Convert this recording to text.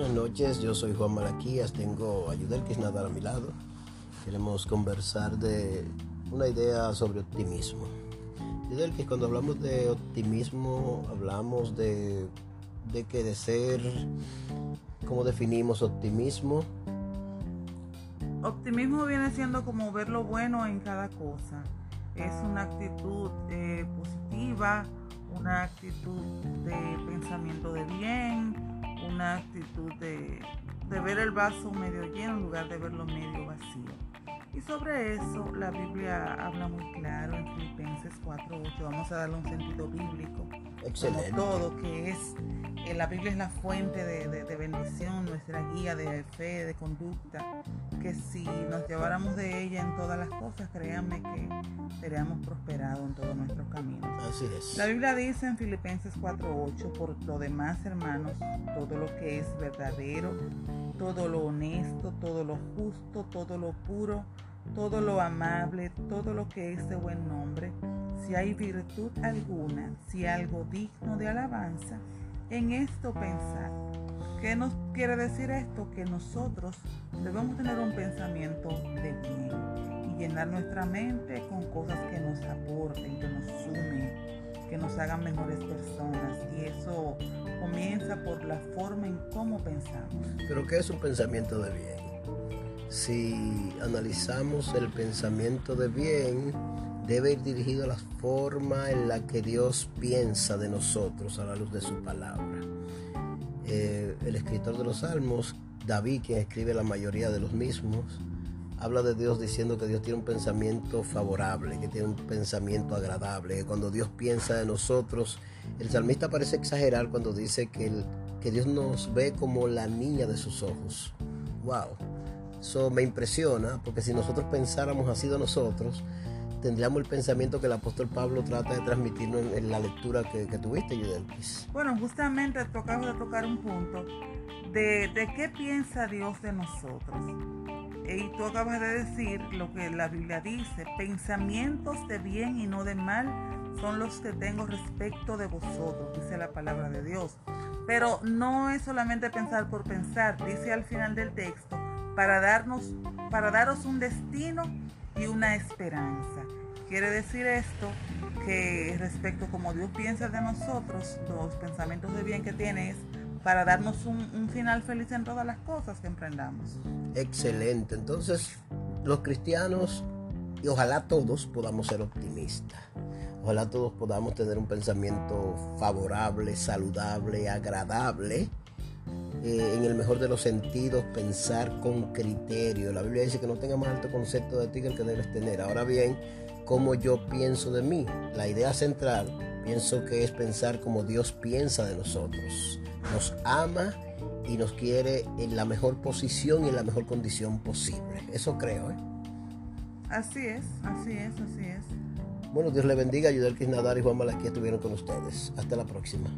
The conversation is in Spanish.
noches, yo soy Juan Malaquías, tengo a Yudelkis Nadar a mi lado. Queremos conversar de una idea sobre optimismo. Yudelkis, cuando hablamos de optimismo, hablamos de, de que de ser, ¿cómo definimos optimismo? Optimismo viene siendo como ver lo bueno en cada cosa. Es una actitud eh, positiva, una actitud de pensamiento de bien, una actitud de, de ver el vaso medio lleno en lugar de verlo medio vacío. Y sobre eso la Biblia habla muy claro en Filipenses 4.8. Vamos a darle un sentido bíblico. Excelente. Como todo, que es, la Biblia es la fuente de, de, de, bendición, nuestra guía de fe, de conducta. Que si nos lleváramos de ella en todas las cosas, créanme que seríamos prosperados en todos nuestros caminos. Así es. La Biblia dice en Filipenses 4.8, por lo demás, hermanos, todo lo que es verdadero, todo lo honesto, todo lo justo, todo lo puro, todo lo amable, todo lo que es de buen nombre, si hay virtud alguna, si algo digno de alabanza, en esto pensar. ¿Qué nos quiere decir esto? Que nosotros debemos tener un pensamiento de bien y llenar nuestra mente con cosas que nos aporten, que nos sumen, que nos hagan mejores personas. Y eso comienza por la forma en cómo pensamos. ¿Pero qué es un pensamiento de bien? Si analizamos el pensamiento de bien, debe ir dirigido a la forma en la que Dios piensa de nosotros a la luz de su palabra. Eh, el escritor de los Salmos, David, quien escribe la mayoría de los mismos, habla de Dios diciendo que Dios tiene un pensamiento favorable, que tiene un pensamiento agradable, cuando Dios piensa de nosotros, el salmista parece exagerar cuando dice que, que Dios nos ve como la niña de sus ojos. ¡Wow! Eso me impresiona, porque si nosotros pensáramos así de nosotros, tendríamos el pensamiento que el apóstol Pablo trata de transmitirnos en, en la lectura que, que tuviste, Yudelkis. Bueno, justamente tocamos de tocar un punto de, de qué piensa Dios de nosotros. Y tú acabas de decir lo que la Biblia dice, pensamientos de bien y no de mal son los que tengo respecto de vosotros, dice la palabra de Dios. Pero no es solamente pensar por pensar, dice al final del texto, para darnos, para daros un destino y una esperanza. Quiere decir esto que respecto a como Dios piensa de nosotros, los pensamientos de bien que tiene es para darnos un, un, final feliz en todas las cosas que emprendamos. Excelente. Entonces, los cristianos, y ojalá todos podamos ser optimistas. Ojalá todos podamos tener un pensamiento favorable, saludable, agradable. Eh, en el mejor de los sentidos, pensar con criterio. La Biblia dice que no tenga más alto concepto de ti que el que debes tener. Ahora bien, cómo yo pienso de mí. La idea central, pienso que es pensar como Dios piensa de nosotros. Nos ama y nos quiere en la mejor posición y en la mejor condición posible. Eso creo, ¿eh? Así es, así es, así es. Bueno, Dios le bendiga. Ayudar que Nadar y Juan Malaquía estuvieron con ustedes. Hasta la próxima.